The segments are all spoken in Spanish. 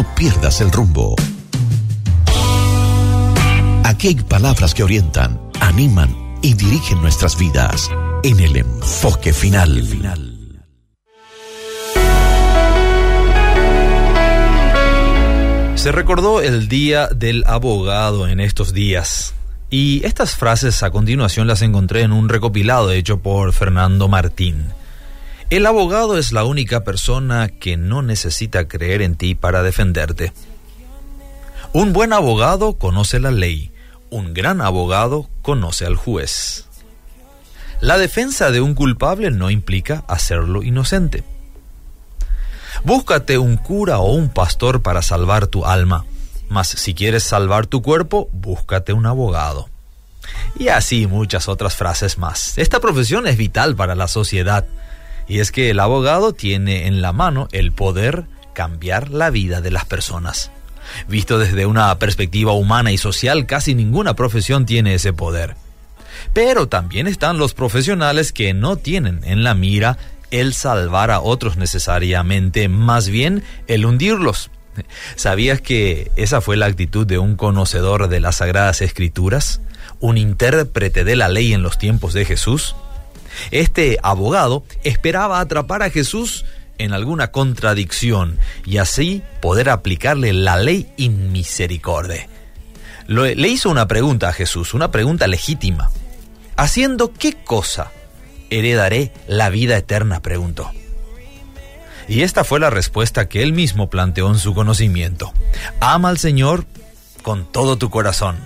no pierdas el rumbo. Aquí hay palabras que orientan, animan y dirigen nuestras vidas en el enfoque final. Se recordó el Día del Abogado en estos días. Y estas frases a continuación las encontré en un recopilado hecho por Fernando Martín. El abogado es la única persona que no necesita creer en ti para defenderte. Un buen abogado conoce la ley, un gran abogado conoce al juez. La defensa de un culpable no implica hacerlo inocente. Búscate un cura o un pastor para salvar tu alma, mas si quieres salvar tu cuerpo, búscate un abogado. Y así muchas otras frases más. Esta profesión es vital para la sociedad y es que el abogado tiene en la mano el poder cambiar la vida de las personas. Visto desde una perspectiva humana y social, casi ninguna profesión tiene ese poder. Pero también están los profesionales que no tienen en la mira el salvar a otros necesariamente, más bien el hundirlos. ¿Sabías que esa fue la actitud de un conocedor de las Sagradas Escrituras? ¿Un intérprete de la ley en los tiempos de Jesús? Este abogado esperaba atrapar a Jesús en alguna contradicción y así poder aplicarle la ley in misericordia. Le hizo una pregunta a Jesús, una pregunta legítima. ¿Haciendo qué cosa heredaré la vida eterna? preguntó. Y esta fue la respuesta que él mismo planteó en su conocimiento. Ama al Señor con todo tu corazón.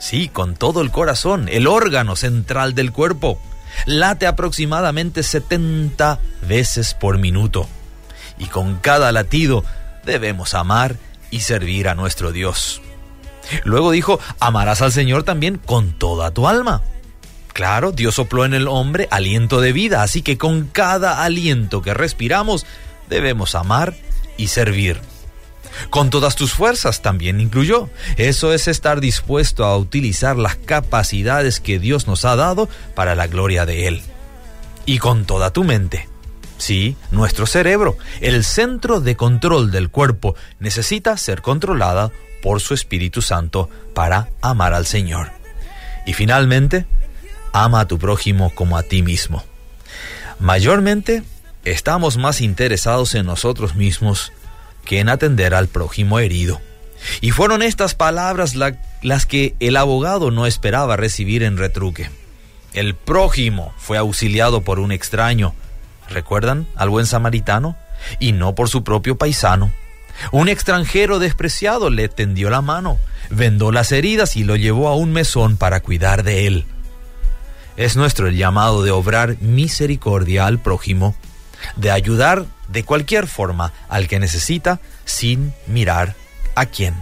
Sí, con todo el corazón, el órgano central del cuerpo late aproximadamente 70 veces por minuto. Y con cada latido debemos amar y servir a nuestro Dios. Luego dijo, amarás al Señor también con toda tu alma. Claro, Dios sopló en el hombre aliento de vida, así que con cada aliento que respiramos debemos amar y servir. Con todas tus fuerzas también incluyó. Eso es estar dispuesto a utilizar las capacidades que Dios nos ha dado para la gloria de Él. Y con toda tu mente. Sí, nuestro cerebro, el centro de control del cuerpo, necesita ser controlada por su Espíritu Santo para amar al Señor. Y finalmente, ama a tu prójimo como a ti mismo. Mayormente, estamos más interesados en nosotros mismos que en atender al prójimo herido. Y fueron estas palabras las que el abogado no esperaba recibir en retruque. El prójimo fue auxiliado por un extraño, ¿recuerdan al buen samaritano? Y no por su propio paisano. Un extranjero despreciado le tendió la mano, vendó las heridas y lo llevó a un mesón para cuidar de él. Es nuestro el llamado de obrar misericordia al prójimo de ayudar de cualquier forma al que necesita sin mirar a quién.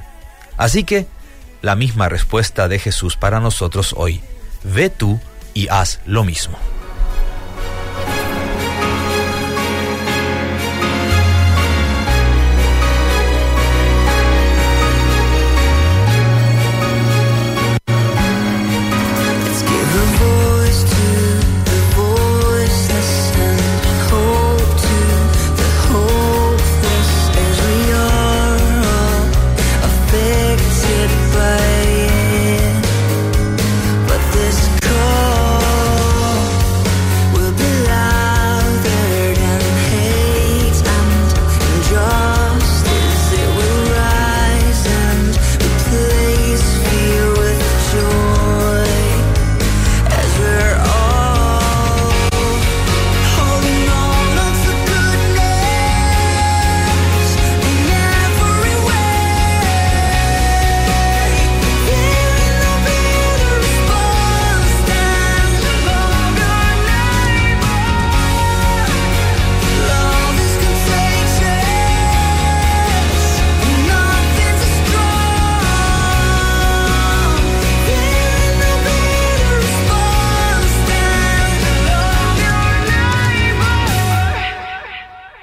Así que la misma respuesta de Jesús para nosotros hoy. Ve tú y haz lo mismo.